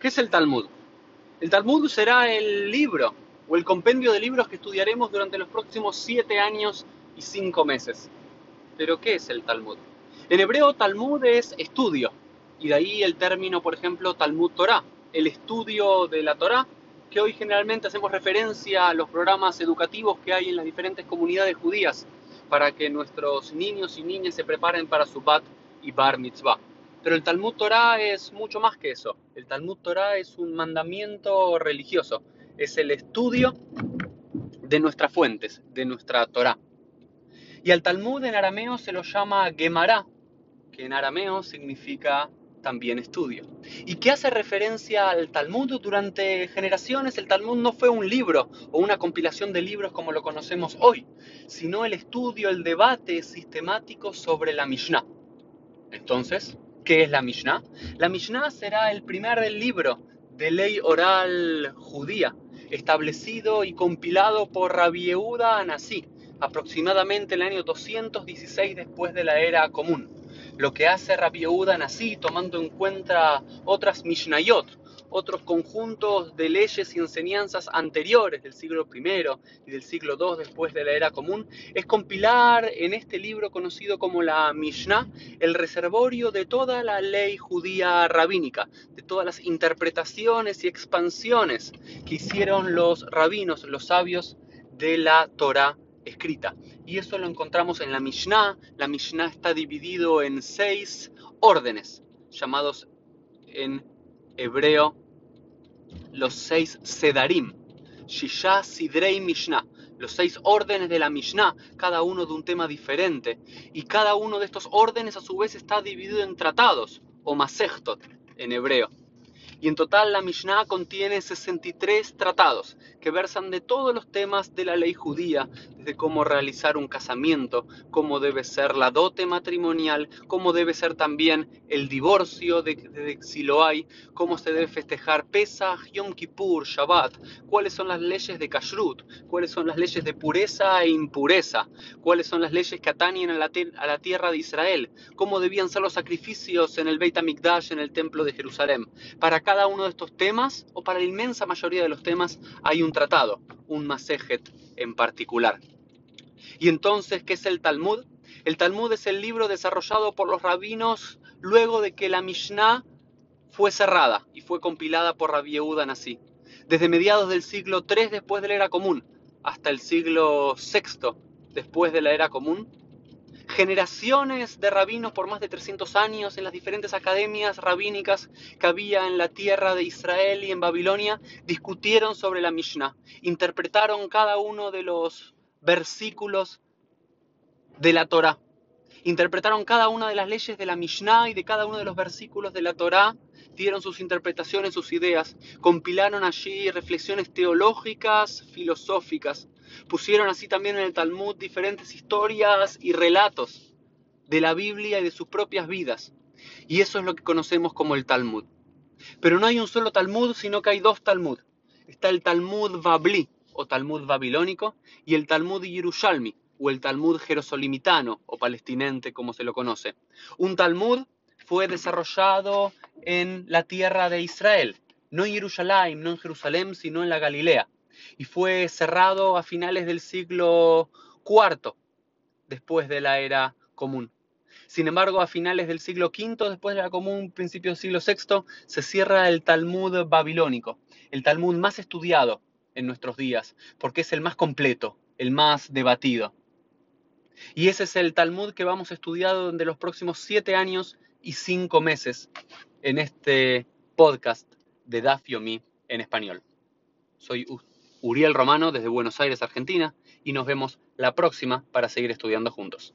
¿Qué es el Talmud? El Talmud será el libro o el compendio de libros que estudiaremos durante los próximos siete años y cinco meses. Pero ¿qué es el Talmud? En hebreo Talmud es estudio, y de ahí el término, por ejemplo, Talmud Torah, el estudio de la Torah, que hoy generalmente hacemos referencia a los programas educativos que hay en las diferentes comunidades judías para que nuestros niños y niñas se preparen para su bat y bar mitzvah. Pero el Talmud Torah es mucho más que eso. El Talmud Torah es un mandamiento religioso. Es el estudio de nuestras fuentes, de nuestra Torah. Y al Talmud en arameo se lo llama Gemara, que en arameo significa también estudio. ¿Y qué hace referencia al Talmud? Durante generaciones el Talmud no fue un libro o una compilación de libros como lo conocemos hoy, sino el estudio, el debate sistemático sobre la Mishnah. Entonces, ¿Qué es la Mishnah? La Mishnah será el primer libro de ley oral judía, establecido y compilado por Rabbi Yehuda Anasí, aproximadamente el año 216 después de la era común. Lo que hace Rabbi Yehuda Anasí, tomando en cuenta otras Mishnayot, otros conjuntos de leyes y enseñanzas anteriores del siglo I y del siglo II después de la era común, es compilar en este libro conocido como la Mishnah el reservorio de toda la ley judía rabínica, de todas las interpretaciones y expansiones que hicieron los rabinos, los sabios de la Torah escrita. Y eso lo encontramos en la Mishnah. La Mishnah está dividido en seis órdenes, llamados en hebreo los seis Sedarim, Shisha Sidrei Mishnah, los seis órdenes de la Mishnah, cada uno de un tema diferente, y cada uno de estos órdenes a su vez está dividido en tratados, o masechtot en hebreo. Y en total la Mishnah contiene 63 tratados que versan de todos los temas de la ley judía, desde cómo realizar un casamiento, cómo debe ser la dote matrimonial, cómo debe ser también el divorcio de, si lo hay, cómo se debe festejar Pesach, Yom Kippur, Shabbat, cuáles son las leyes de Kashrut, cuáles son las leyes de pureza e impureza, cuáles son las leyes que atañen a la, a la tierra de Israel, cómo debían ser los sacrificios en el Beit HaMikdash, en el templo de Jerusalén. Para cada uno de estos temas, o para la inmensa mayoría de los temas, hay un tratado, un masejet en particular. Y entonces, ¿qué es el Talmud? El Talmud es el libro desarrollado por los rabinos luego de que la Mishnah fue cerrada y fue compilada por Rabbi Yehuda Nasi. Desde mediados del siglo III después de la era común hasta el siglo VI después de la era común, generaciones de rabinos por más de 300 años en las diferentes academias rabínicas que había en la tierra de Israel y en Babilonia discutieron sobre la Mishnah, interpretaron cada uno de los versículos de la Torah, interpretaron cada una de las leyes de la Mishnah y de cada uno de los versículos de la Torah, dieron sus interpretaciones, sus ideas, compilaron allí reflexiones teológicas, filosóficas, Pusieron así también en el Talmud diferentes historias y relatos de la Biblia y de sus propias vidas. Y eso es lo que conocemos como el Talmud. Pero no hay un solo Talmud, sino que hay dos Talmud. Está el Talmud Babli, o Talmud babilónico, y el Talmud Yerushalmi, o el Talmud jerosolimitano, o palestinente, como se lo conoce. Un Talmud fue desarrollado en la tierra de Israel, no en Jerusalén, no en Jerusalén, sino en la Galilea y fue cerrado a finales del siglo IV, después de la era común. Sin embargo, a finales del siglo V, después de la común, principios del siglo VI, se cierra el Talmud babilónico, el Talmud más estudiado en nuestros días, porque es el más completo, el más debatido. Y ese es el Talmud que vamos a estudiar durante los próximos siete años y cinco meses en este podcast de Dafiomi en español. Soy Uriel Romano desde Buenos Aires, Argentina, y nos vemos la próxima para seguir estudiando juntos.